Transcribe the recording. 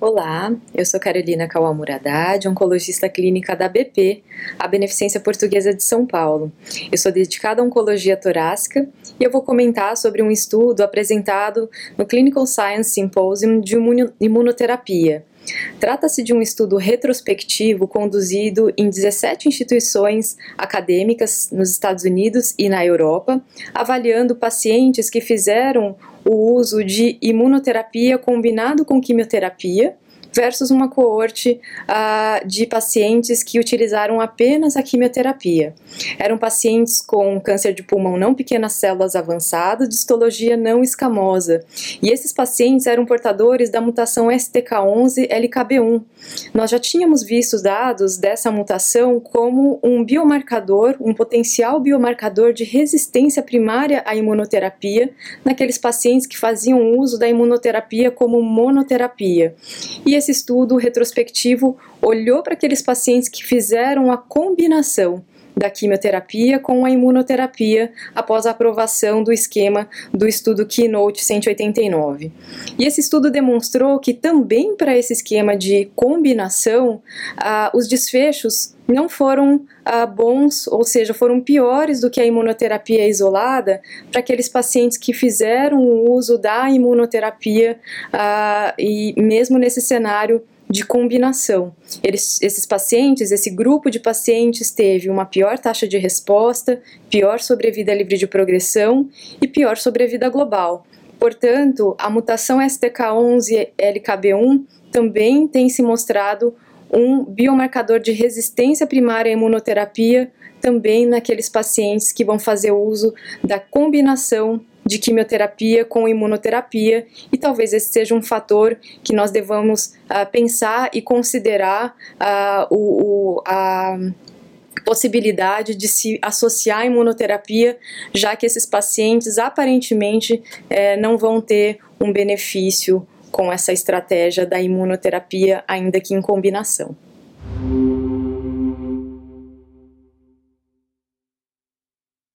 Olá, eu sou Carolina Kawamuradad, oncologista clínica da BP, a Beneficência Portuguesa de São Paulo. Eu sou dedicada à oncologia torácica e eu vou comentar sobre um estudo apresentado no Clinical Science Symposium de imunoterapia. Trata-se de um estudo retrospectivo conduzido em 17 instituições acadêmicas nos Estados Unidos e na Europa, avaliando pacientes que fizeram o uso de imunoterapia combinado com quimioterapia versus uma coorte uh, de pacientes que utilizaram apenas a quimioterapia. Eram pacientes com câncer de pulmão não pequenas células avançado, histologia não escamosa. E esses pacientes eram portadores da mutação STK11-LKB1. Nós já tínhamos visto dados dessa mutação como um biomarcador, um potencial biomarcador de resistência primária à imunoterapia naqueles pacientes que faziam uso da imunoterapia como monoterapia. E esse estudo retrospectivo olhou para aqueles pacientes que fizeram a combinação da quimioterapia com a imunoterapia após a aprovação do esquema do estudo Keynote 189. E esse estudo demonstrou que também para esse esquema de combinação, ah, os desfechos não foram ah, bons, ou seja, foram piores do que a imunoterapia isolada para aqueles pacientes que fizeram o uso da imunoterapia ah, e mesmo nesse cenário de combinação. Eles, esses pacientes, esse grupo de pacientes teve uma pior taxa de resposta, pior sobrevida livre de progressão e pior sobrevida global. Portanto, a mutação STK11-LKB1 também tem se mostrado um biomarcador de resistência primária à imunoterapia também naqueles pacientes que vão fazer uso da combinação de quimioterapia com imunoterapia e talvez esse seja um fator que nós devamos uh, pensar e considerar uh, o, o, a possibilidade de se associar à imunoterapia, já que esses pacientes aparentemente eh, não vão ter um benefício com essa estratégia da imunoterapia, ainda que em combinação.